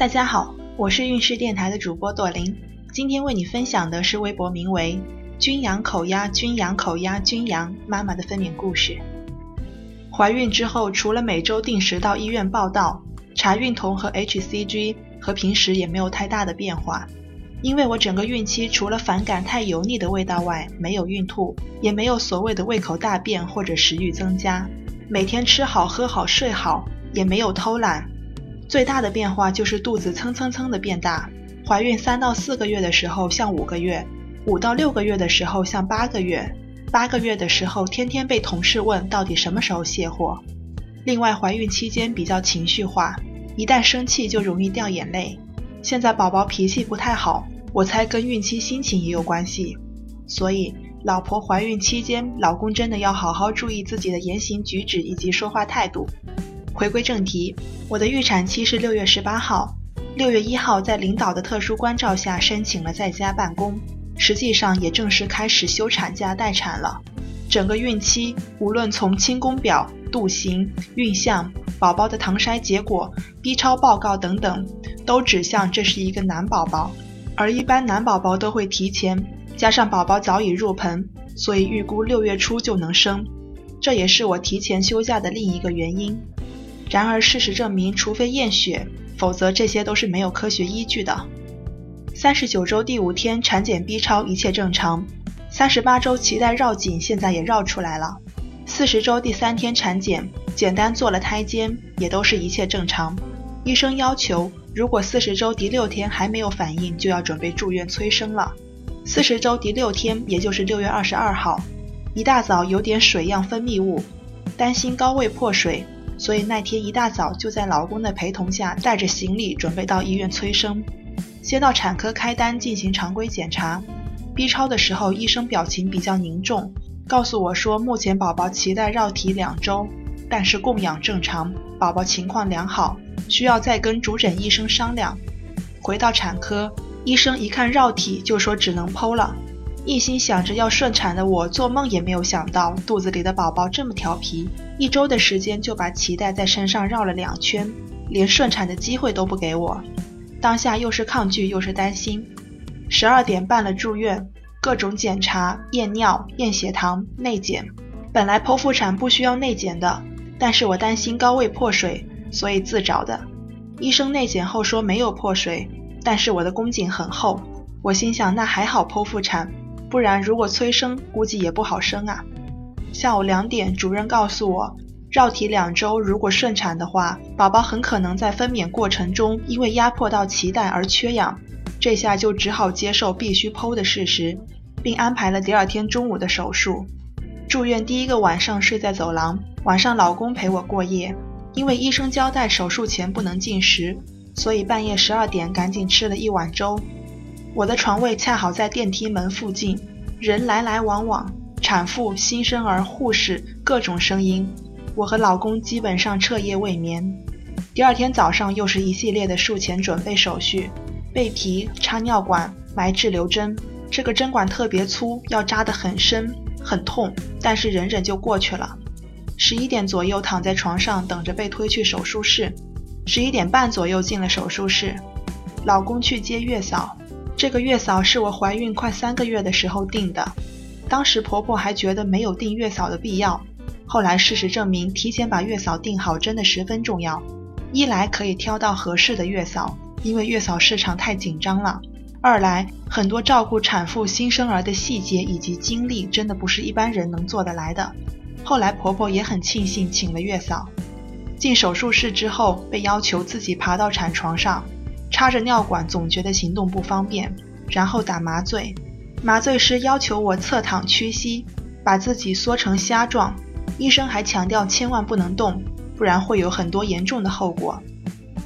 大家好，我是运势电台的主播朵琳，今天为你分享的是微博名为“君阳口压君阳口压君阳”妈妈的分娩故事。怀孕之后，除了每周定时到医院报道查孕酮和 HCG，和平时也没有太大的变化。因为我整个孕期除了反感太油腻的味道外，没有孕吐，也没有所谓的胃口大变或者食欲增加，每天吃好喝好睡好，也没有偷懒。最大的变化就是肚子蹭蹭蹭的变大，怀孕三到四个月的时候像五个月，五到六个月的时候像八个月，八个月的时候天天被同事问到底什么时候卸货。另外，怀孕期间比较情绪化，一旦生气就容易掉眼泪。现在宝宝脾气不太好，我猜跟孕期心情也有关系。所以，老婆怀孕期间，老公真的要好好注意自己的言行举止以及说话态度。回归正题，我的预产期是六月十八号，六月一号在领导的特殊关照下申请了在家办公，实际上也正式开始休产假待产了。整个孕期，无论从清宫表、肚形、孕相、宝宝的唐筛结果、B 超报告等等，都指向这是一个男宝宝，而一般男宝宝都会提前，加上宝宝早已入盆，所以预估六月初就能生，这也是我提前休假的另一个原因。然而，事实证明，除非验血，否则这些都是没有科学依据的。三十九周第五天产检 B 超一切正常，三十八周脐带绕颈现在也绕出来了。四十周第三天产检，简单做了胎监，也都是一切正常。医生要求，如果四十周第六天还没有反应，就要准备住院催生了。四十周第六天，也就是六月二十二号，一大早有点水样分泌物，担心高位破水。所以那天一大早就在老公的陪同下，带着行李准备到医院催生。先到产科开单进行常规检查。B 超的时候，医生表情比较凝重，告诉我说目前宝宝脐带绕体两周，但是供氧正常，宝宝情况良好，需要再跟主诊医生商量。回到产科，医生一看绕体就说只能剖了。一心想着要顺产的我，做梦也没有想到肚子里的宝宝这么调皮，一周的时间就把脐带在身上绕了两圈，连顺产的机会都不给我。当下又是抗拒又是担心。十二点办了住院，各种检查、验尿、验血糖、内检。本来剖腹产不需要内检的，但是我担心高位破水，所以自找的。医生内检后说没有破水，但是我的宫颈很厚，我心想那还好剖腹产。不然，如果催生，估计也不好生啊。下午两点，主任告诉我，绕体两周，如果顺产的话，宝宝很可能在分娩过程中因为压迫到脐带而缺氧。这下就只好接受必须剖的事实，并安排了第二天中午的手术。住院第一个晚上睡在走廊，晚上老公陪我过夜。因为医生交代手术前不能进食，所以半夜十二点赶紧吃了一碗粥。我的床位恰好在电梯门附近，人来来往往，产妇、新生儿、护士，各种声音。我和老公基本上彻夜未眠。第二天早上又是一系列的术前准备手续：备皮、插尿管、埋滞留针。这个针管特别粗，要扎得很深，很痛，但是忍忍就过去了。十一点左右躺在床上等着被推去手术室。十一点半左右进了手术室，老公去接月嫂。这个月嫂是我怀孕快三个月的时候订的，当时婆婆还觉得没有订月嫂的必要。后来事实证明，提前把月嫂订好真的十分重要。一来可以挑到合适的月嫂，因为月嫂市场太紧张了；二来很多照顾产妇、新生儿的细节以及精力，真的不是一般人能做得来的。后来婆婆也很庆幸请了月嫂。进手术室之后，被要求自己爬到产床上。插着尿管，总觉得行动不方便，然后打麻醉。麻醉师要求我侧躺屈膝，把自己缩成虾状。医生还强调千万不能动，不然会有很多严重的后果。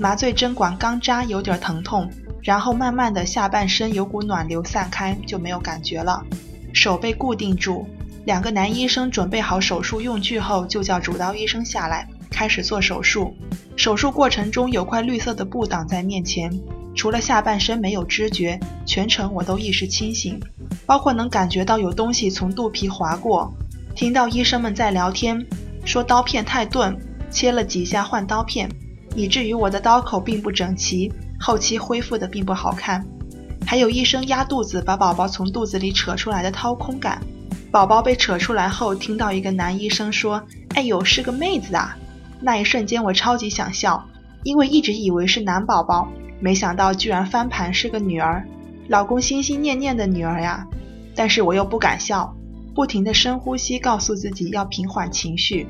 麻醉针管刚扎有点疼痛，然后慢慢的下半身有股暖流散开，就没有感觉了。手被固定住，两个男医生准备好手术用具后，就叫主刀医生下来。开始做手术，手术过程中有块绿色的布挡在面前，除了下半身没有知觉，全程我都意识清醒，包括能感觉到有东西从肚皮划过，听到医生们在聊天，说刀片太钝，切了几下换刀片，以至于我的刀口并不整齐，后期恢复的并不好看。还有医生压肚子把宝宝从肚子里扯出来的掏空感。宝宝被扯出来后，听到一个男医生说：“哎呦，是个妹子啊！”那一瞬间我超级想笑，因为一直以为是男宝宝，没想到居然翻盘是个女儿，老公心心念念的女儿呀。但是我又不敢笑，不停的深呼吸，告诉自己要平缓情绪，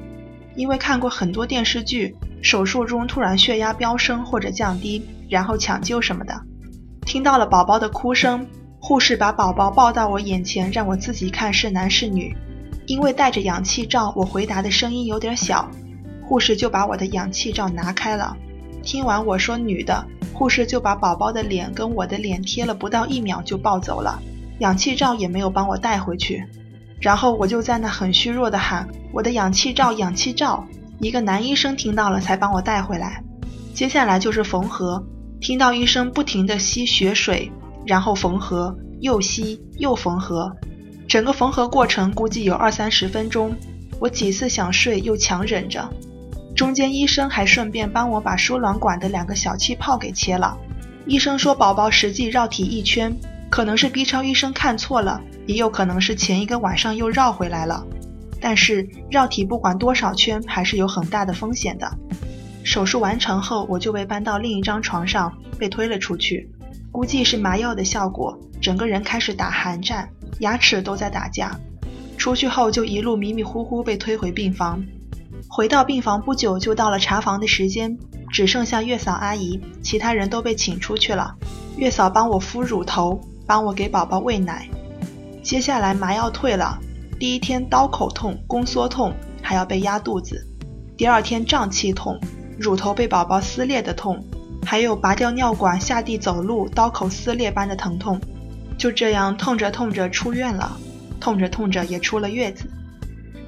因为看过很多电视剧，手术中突然血压飙升或者降低，然后抢救什么的。听到了宝宝的哭声，护士把宝宝抱到我眼前，让我自己看是男是女。因为戴着氧气罩，我回答的声音有点小，护士就把我的氧气罩拿开了。听完我说女的，护士就把宝宝的脸跟我的脸贴了不到一秒就抱走了，氧气罩也没有帮我带回去。然后我就在那很虚弱的喊我的氧气罩，氧气罩。一个男医生听到了才帮我带回来。接下来就是缝合。听到医生不停地吸血水，然后缝合，又吸又缝合，整个缝合过程估计有二三十分钟。我几次想睡，又强忍着。中间医生还顺便帮我把输卵管的两个小气泡给切了。医生说宝宝实际绕体一圈，可能是 B 超医生看错了，也有可能是前一个晚上又绕回来了。但是绕体不管多少圈，还是有很大的风险的。手术完成后，我就被搬到另一张床上，被推了出去。估计是麻药的效果，整个人开始打寒战，牙齿都在打架。出去后就一路迷迷糊糊被推回病房。回到病房不久，就到了查房的时间，只剩下月嫂阿姨，其他人都被请出去了。月嫂帮我敷乳头，帮我给宝宝喂奶。接下来麻药退了，第一天刀口痛、宫缩痛，还要被压肚子；第二天胀气痛。乳头被宝宝撕裂的痛，还有拔掉尿管下地走路刀口撕裂般的疼痛，就这样痛着痛着出院了，痛着痛着也出了月子。